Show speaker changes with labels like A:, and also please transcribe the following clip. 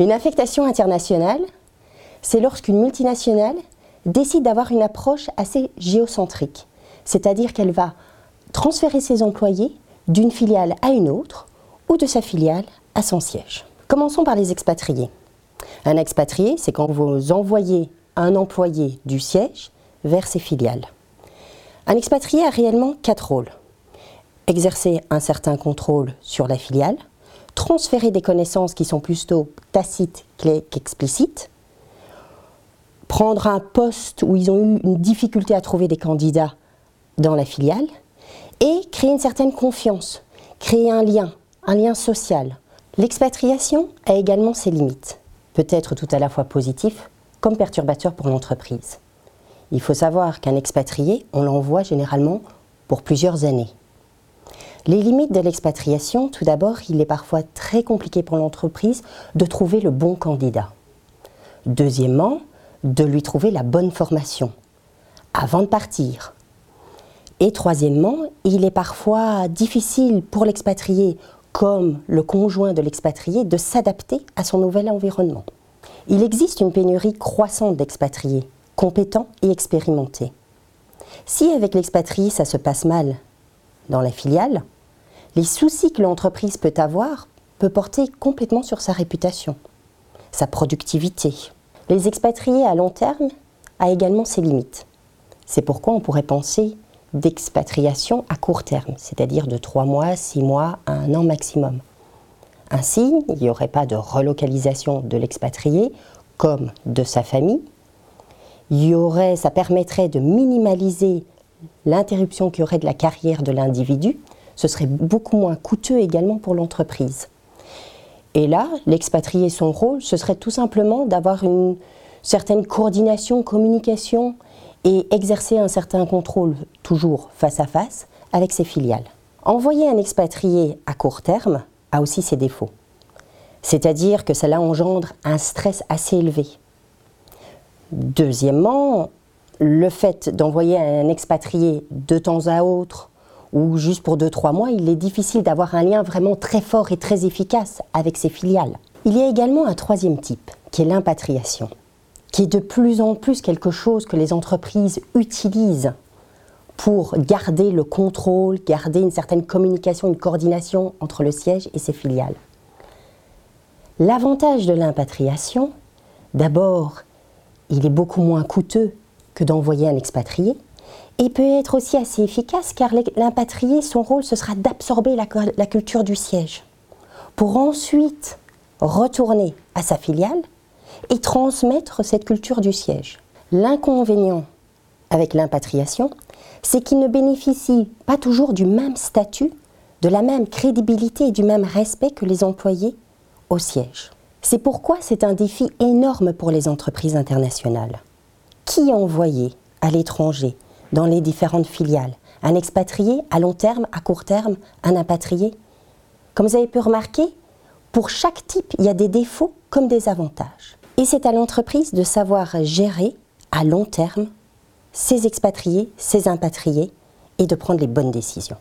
A: Une affectation internationale, c'est lorsqu'une multinationale décide d'avoir une approche assez géocentrique, c'est-à-dire qu'elle va transférer ses employés d'une filiale à une autre ou de sa filiale à son siège. Commençons par les expatriés. Un expatrié, c'est quand vous envoyez un employé du siège vers ses filiales. Un expatrié a réellement quatre rôles. Exercer un certain contrôle sur la filiale, transférer des connaissances qui sont plutôt tacites qu'explicites, prendre un poste où ils ont eu une difficulté à trouver des candidats dans la filiale, et créer une certaine confiance, créer un lien, un lien social. L'expatriation a également ses limites, peut être tout à la fois positif comme perturbateur pour l'entreprise. Il faut savoir qu'un expatrié, on l'envoie généralement pour plusieurs années. Les limites de l'expatriation, tout d'abord, il est parfois très compliqué pour l'entreprise de trouver le bon candidat. Deuxièmement, de lui trouver la bonne formation avant de partir. Et troisièmement, il est parfois difficile pour l'expatrié, comme le conjoint de l'expatrié, de s'adapter à son nouvel environnement. Il existe une pénurie croissante d'expatriés, compétents et expérimentés. Si avec l'expatrié ça se passe mal dans la filiale, les soucis que l'entreprise peut avoir peut porter complètement sur sa réputation, sa productivité. Les expatriés à long terme a également ses limites. C'est pourquoi on pourrait penser d'expatriation à court terme, c'est-à-dire de 3 mois, 6 mois à un an maximum. Ainsi, il n'y aurait pas de relocalisation de l'expatrié comme de sa famille. Il ça permettrait de minimaliser l'interruption qu'il y aurait de la carrière de l'individu ce serait beaucoup moins coûteux également pour l'entreprise. Et là, l'expatrié, son rôle, ce serait tout simplement d'avoir une certaine coordination, communication et exercer un certain contrôle, toujours face à face, avec ses filiales. Envoyer un expatrié à court terme a aussi ses défauts. C'est-à-dire que cela engendre un stress assez élevé. Deuxièmement, le fait d'envoyer un expatrié de temps à autre ou juste pour 2-3 mois, il est difficile d'avoir un lien vraiment très fort et très efficace avec ses filiales. Il y a également un troisième type, qui est l'impatriation, qui est de plus en plus quelque chose que les entreprises utilisent pour garder le contrôle, garder une certaine communication, une coordination entre le siège et ses filiales. L'avantage de l'impatriation, d'abord, il est beaucoup moins coûteux que d'envoyer un expatrié, et peut être aussi assez efficace car l'impatrié, son rôle, ce sera d'absorber la, culture du siège pour ensuite retourner à sa filiale et transmettre cette culture du siège. L'inconvénient avec l'impatriation, c'est qu'il ne bénéficie pas toujours du même statut, de la même crédibilité et du même respect que les employés au siège. C'est pourquoi c'est un défi énorme pour les entreprises internationales. Qui envoyer à l'étranger dans les différentes filiales. Un expatrié à long terme, à court terme, un impatrié. Comme vous avez pu remarquer, pour chaque type, il y a des défauts comme des avantages. Et c'est à l'entreprise de savoir gérer à long terme ses expatriés, ses impatriés et de prendre les bonnes décisions.